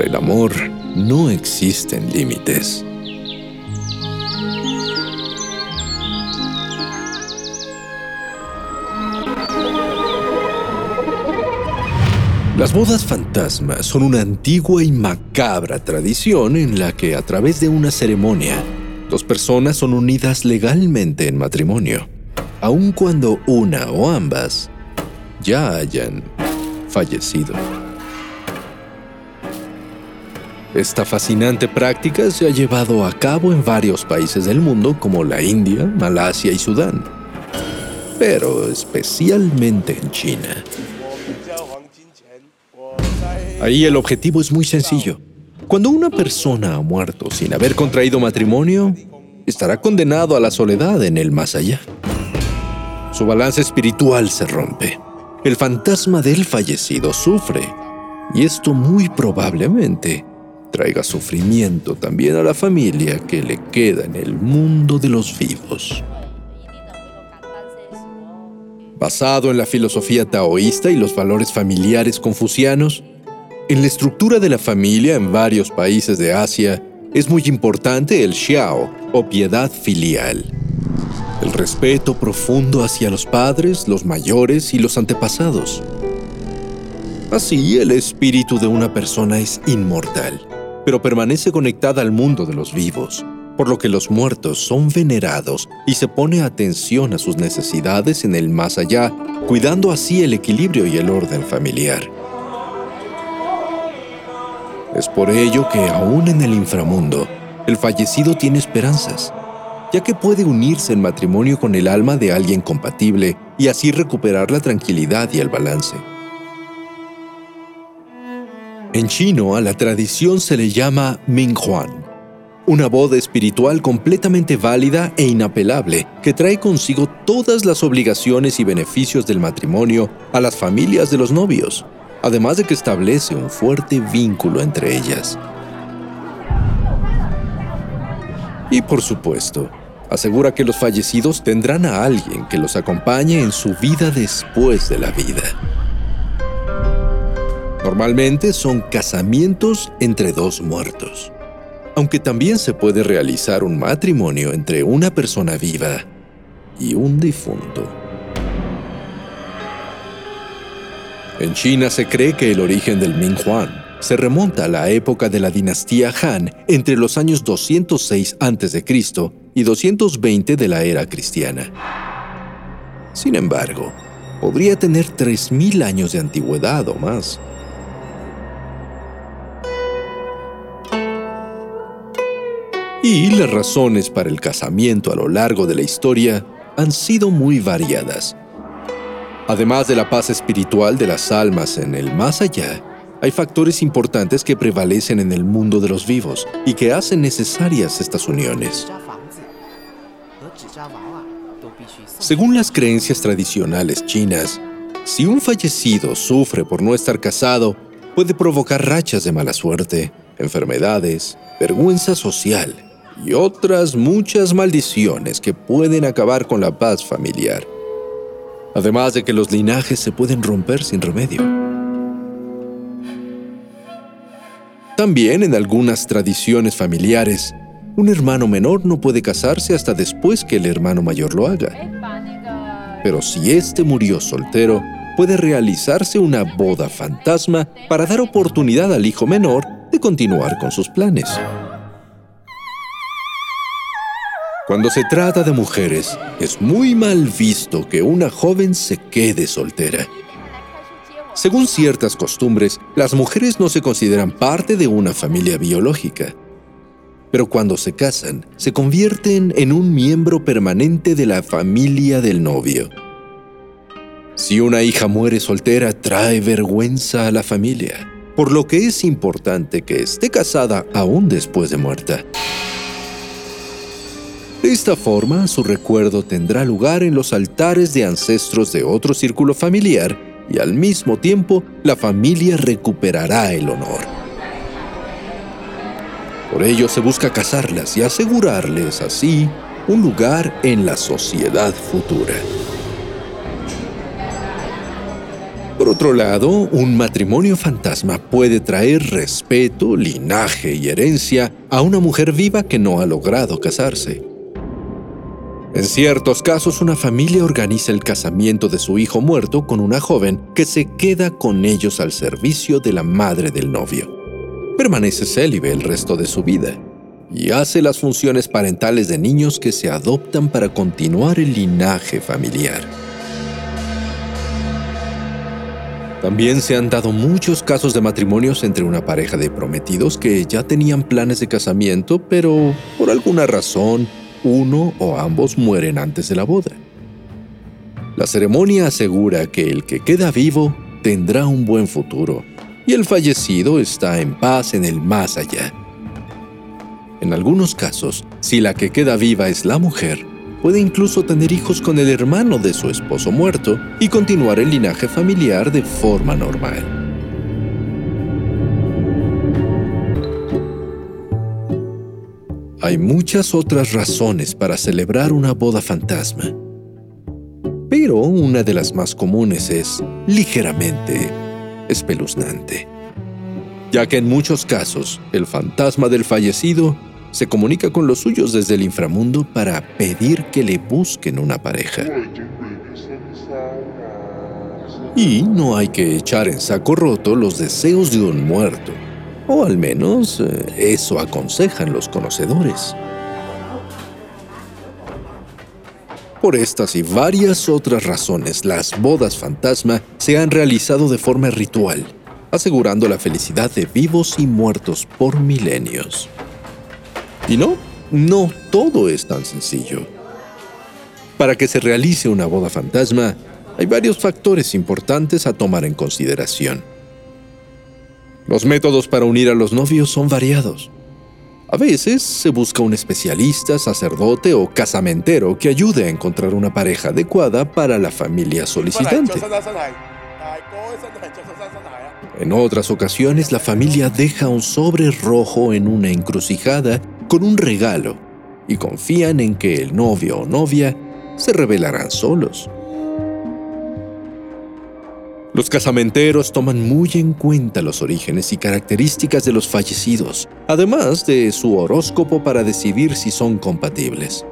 El amor no existen límites. Las bodas fantasmas son una antigua y macabra tradición en la que a través de una ceremonia, dos personas son unidas legalmente en matrimonio, aun cuando una o ambas ya hayan fallecido. Esta fascinante práctica se ha llevado a cabo en varios países del mundo como la India, Malasia y Sudán, pero especialmente en China. Ahí el objetivo es muy sencillo. Cuando una persona ha muerto sin haber contraído matrimonio, estará condenado a la soledad en el más allá. Su balance espiritual se rompe. El fantasma del fallecido sufre, y esto muy probablemente traiga sufrimiento también a la familia que le queda en el mundo de los vivos. Basado en la filosofía taoísta y los valores familiares confucianos, en la estructura de la familia en varios países de Asia es muy importante el xiao o piedad filial. El respeto profundo hacia los padres, los mayores y los antepasados. Así, el espíritu de una persona es inmortal, pero permanece conectada al mundo de los vivos, por lo que los muertos son venerados y se pone atención a sus necesidades en el más allá, cuidando así el equilibrio y el orden familiar. Es por ello que aún en el inframundo, el fallecido tiene esperanzas, ya que puede unirse en matrimonio con el alma de alguien compatible y así recuperar la tranquilidad y el balance. En chino a la tradición se le llama Minghuan, una boda espiritual completamente válida e inapelable que trae consigo todas las obligaciones y beneficios del matrimonio a las familias de los novios además de que establece un fuerte vínculo entre ellas. Y por supuesto, asegura que los fallecidos tendrán a alguien que los acompañe en su vida después de la vida. Normalmente son casamientos entre dos muertos, aunque también se puede realizar un matrimonio entre una persona viva y un difunto. En China se cree que el origen del Minghuan se remonta a la época de la dinastía Han entre los años 206 a.C. y 220 de la era cristiana. Sin embargo, podría tener 3.000 años de antigüedad o más. Y las razones para el casamiento a lo largo de la historia han sido muy variadas Además de la paz espiritual de las almas en el más allá, hay factores importantes que prevalecen en el mundo de los vivos y que hacen necesarias estas uniones. Según las creencias tradicionales chinas, si un fallecido sufre por no estar casado, puede provocar rachas de mala suerte, enfermedades, vergüenza social y otras muchas maldiciones que pueden acabar con la paz familiar. Además de que los linajes se pueden romper sin remedio. También en algunas tradiciones familiares, un hermano menor no puede casarse hasta después que el hermano mayor lo haga. Pero si éste murió soltero, puede realizarse una boda fantasma para dar oportunidad al hijo menor de continuar con sus planes. Cuando se trata de mujeres, es muy mal visto que una joven se quede soltera. Según ciertas costumbres, las mujeres no se consideran parte de una familia biológica pero cuando se casan, se convierten en un miembro permanente de la familia del novio. Si una hija muere soltera, trae vergüenza a la familia, por lo que es importante que esté casada aún después de muerta. De esta forma, su recuerdo tendrá lugar en los altares de ancestros de otro círculo familiar y al mismo tiempo la familia recuperará el honor. Por ello se busca casarlas y asegurarles así un lugar en la sociedad futura. Por otro lado, un matrimonio fantasma puede traer respeto, linaje y herencia a una mujer viva que no ha logrado casarse. En ciertos casos, una familia organiza el casamiento de su hijo muerto con una joven que se queda con ellos al servicio de la madre del novio permanece célibe el resto de su vida y hace las funciones parentales de niños que se adoptan para continuar el linaje familiar. También se han dado muchos casos de matrimonios entre una pareja de prometidos que ya tenían planes de casamiento, pero por alguna razón uno o ambos mueren antes de la boda. La ceremonia asegura que el que queda vivo tendrá un buen futuro y el fallecido está en paz en el más allá. En algunos casos, si la que queda viva es la mujer, puede incluso tener hijos con el hermano de su esposo muerto y continuar el linaje familiar de forma normal. Hay muchas otras razones para celebrar una boda fantasma, pero una de las más comunes es ligeramente espeluznante, ya que en muchos casos el fantasma del fallecido se comunica con los suyos desde el inframundo para pedir que le busquen una pareja. Y no hay que echar en saco roto los deseos de un muerto, o al menos eh, eso aconsejan los conocedores. Por estas y varias otras razones, las bodas fantasma se han realizado de forma ritual, asegurando la felicidad de vivos y muertos por milenios. Y no, no todo es tan sencillo. Para que se realice una boda fantasma, hay varios factores importantes a tomar en consideración. Los métodos para unir a los novios son variados. A veces se busca un especialista, sacerdote o casamentero que ayude a encontrar una pareja adecuada para la familia solicitante. En otras ocasiones, la familia deja un sobre rojo en una encrucijada con un regalo y confían en que el novio o novia se revelarán solos. Los casamenteros toman muy en cuenta los orígenes y características de los fallecidos, además de su horóscopo para decidir si son compatibles.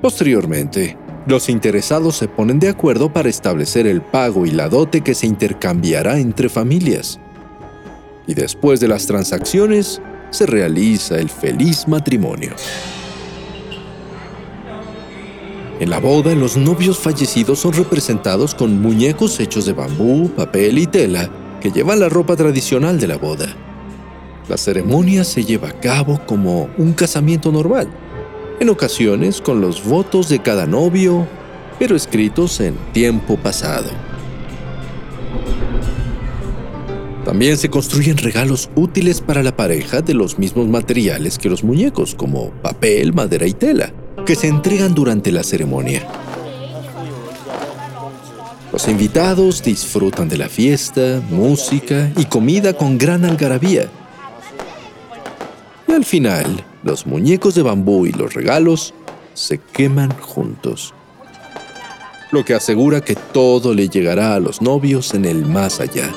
Posteriormente, los interesados se ponen de acuerdo para establecer el pago y la dote que se intercambiará entre familias. Y después de las transacciones, se realiza el feliz matrimonio. En la boda, los novios fallecidos son representados con muñecos hechos de bambú, papel y tela que llevan la ropa tradicional de la boda. La ceremonia se lleva a cabo como un casamiento normal, en ocasiones con los votos de cada novio, pero escritos en tiempo pasado. También se construyen regalos útiles para la pareja de los mismos materiales que los muñecos, como papel, madera y tela que se entregan durante la ceremonia. Los invitados disfrutan de la fiesta, música y comida con gran algarabía. Y al final, los muñecos de bambú y los regalos se queman juntos. Lo que asegura que todo le llegará a los novios en el más allá.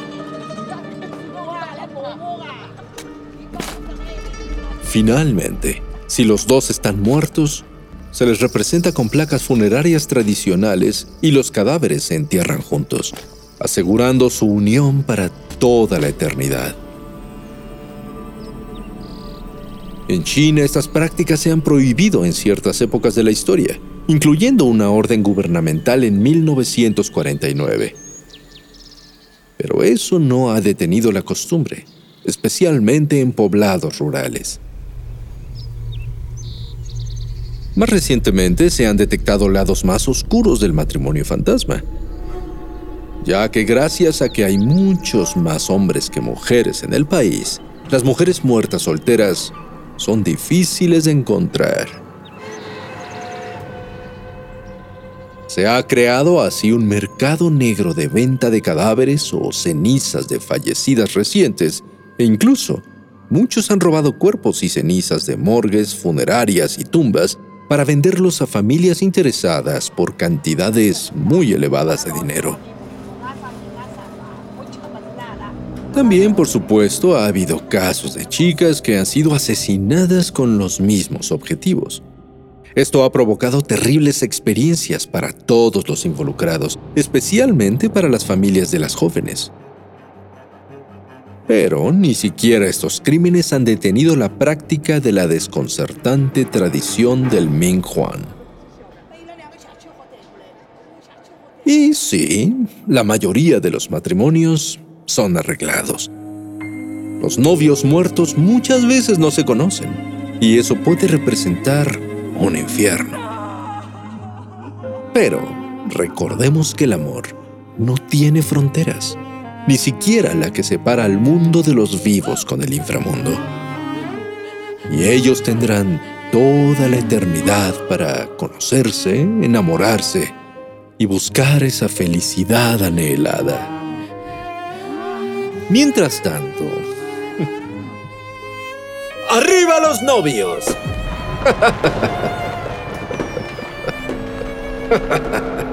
Finalmente, si los dos están muertos, se les representa con placas funerarias tradicionales y los cadáveres se entierran juntos, asegurando su unión para toda la eternidad. En China estas prácticas se han prohibido en ciertas épocas de la historia, incluyendo una orden gubernamental en 1949. Pero eso no ha detenido la costumbre, especialmente en poblados rurales. Más recientemente se han detectado lados más oscuros del matrimonio fantasma, ya que gracias a que hay muchos más hombres que mujeres en el país, las mujeres muertas solteras son difíciles de encontrar. Se ha creado así un mercado negro de venta de cadáveres o cenizas de fallecidas recientes, e incluso muchos han robado cuerpos y cenizas de morgues, funerarias y tumbas para venderlos a familias interesadas por cantidades muy elevadas de dinero. También, por supuesto, ha habido casos de chicas que han sido asesinadas con los mismos objetivos. Esto ha provocado terribles experiencias para todos los involucrados, especialmente para las familias de las jóvenes. Pero ni siquiera estos crímenes han detenido la práctica de la desconcertante tradición del Ming Huan. Y sí, la mayoría de los matrimonios son arreglados. Los novios muertos muchas veces no se conocen, y eso puede representar un infierno. Pero recordemos que el amor no tiene fronteras ni siquiera la que separa al mundo de los vivos con el inframundo. Y ellos tendrán toda la eternidad para conocerse, enamorarse y buscar esa felicidad anhelada. Mientras tanto... ¡Arriba los novios!